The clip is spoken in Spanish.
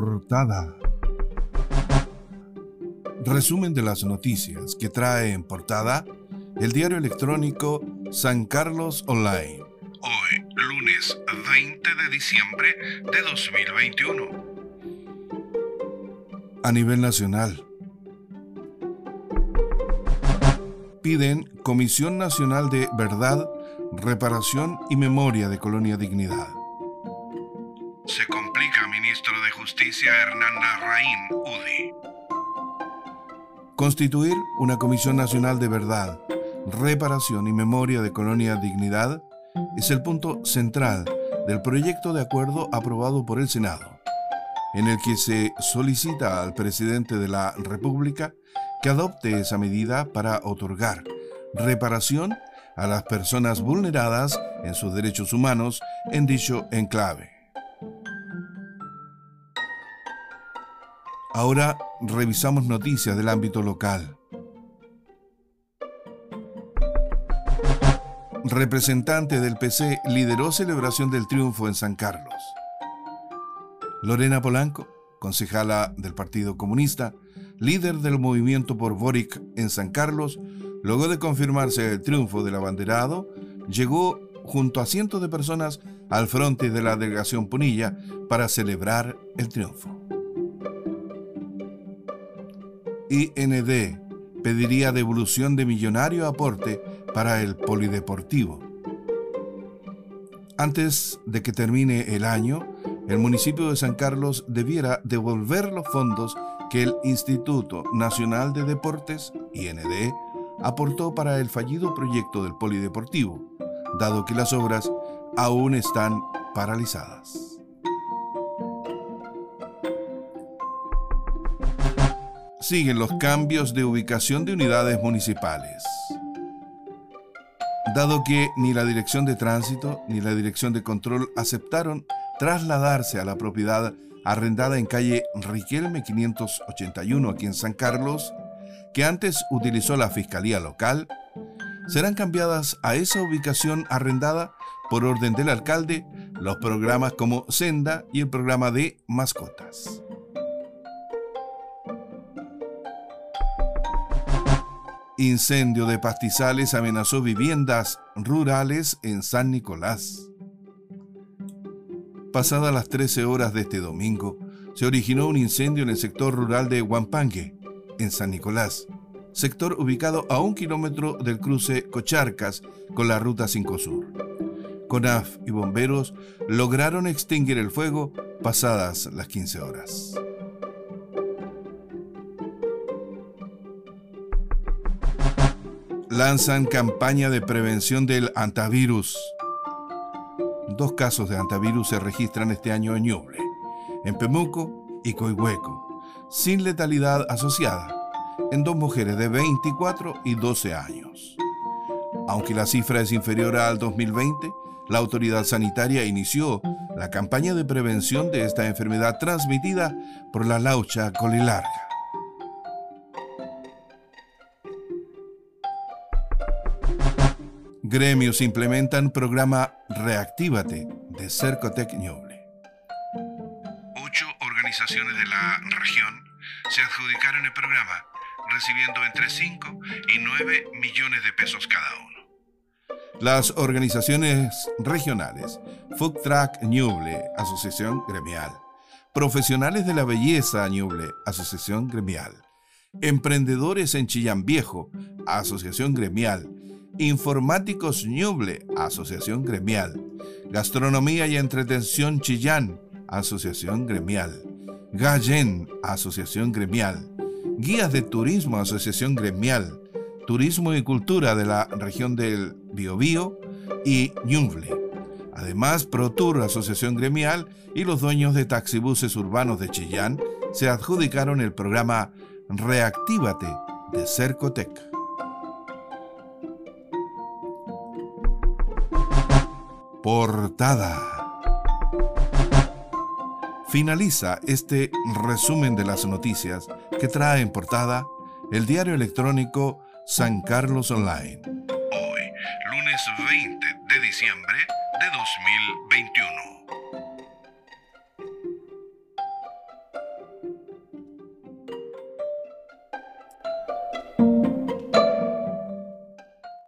Portada. Resumen de las noticias que trae en portada el diario electrónico San Carlos Online. Hoy, lunes 20 de diciembre de 2021. A nivel nacional. Piden Comisión Nacional de Verdad, Reparación y Memoria de Colonia Dignidad. Larraín, UDI. Constituir una Comisión Nacional de Verdad, Reparación y Memoria de Colonia Dignidad es el punto central del proyecto de acuerdo aprobado por el Senado, en el que se solicita al presidente de la República que adopte esa medida para otorgar reparación a las personas vulneradas en sus derechos humanos en dicho enclave. Ahora revisamos noticias del ámbito local. Representante del PC lideró celebración del triunfo en San Carlos. Lorena Polanco, concejala del Partido Comunista, líder del movimiento por Boric en San Carlos, luego de confirmarse el triunfo del abanderado, llegó junto a cientos de personas al frente de la delegación Punilla para celebrar el triunfo. IND pediría devolución de millonario aporte para el polideportivo. Antes de que termine el año, el municipio de San Carlos debiera devolver los fondos que el Instituto Nacional de Deportes, IND, aportó para el fallido proyecto del polideportivo, dado que las obras aún están paralizadas. Siguen los cambios de ubicación de unidades municipales. Dado que ni la Dirección de Tránsito ni la Dirección de Control aceptaron trasladarse a la propiedad arrendada en calle Riquelme 581 aquí en San Carlos, que antes utilizó la Fiscalía Local, serán cambiadas a esa ubicación arrendada por orden del alcalde los programas como Senda y el programa de mascotas. Incendio de pastizales amenazó viviendas rurales en San Nicolás. Pasadas las 13 horas de este domingo, se originó un incendio en el sector rural de Huampangue, en San Nicolás, sector ubicado a un kilómetro del cruce Cocharcas con la Ruta 5 Sur. CONAF y bomberos lograron extinguir el fuego pasadas las 15 horas. Lanzan campaña de prevención del antivirus. Dos casos de antivirus se registran este año en Ñuble, en Pemuco y Coihueco, sin letalidad asociada, en dos mujeres de 24 y 12 años. Aunque la cifra es inferior al 2020, la autoridad sanitaria inició la campaña de prevención de esta enfermedad transmitida por la laucha colilarga. Gremios implementan programa Reactívate de Cercotec Ñuble. Ocho organizaciones de la región se adjudicaron el programa, recibiendo entre 5 y 9 millones de pesos cada uno. Las organizaciones regionales, Food Track Ñuble, Asociación Gremial, Profesionales de la Belleza Ñuble, Asociación Gremial, Emprendedores en Chillán Viejo, Asociación Gremial, Informáticos Ñuble, Asociación Gremial. Gastronomía y Entretención Chillán, Asociación Gremial. Gallén, Asociación Gremial. Guías de Turismo, Asociación Gremial. Turismo y Cultura de la región del Biobío y Ñuble. Además, ProTour, Asociación Gremial, y los dueños de taxibuses urbanos de Chillán se adjudicaron el programa Reactívate de Cercotec. Portada. Finaliza este resumen de las noticias que trae en portada el diario electrónico San Carlos Online. Hoy, lunes 20 de diciembre de 2021.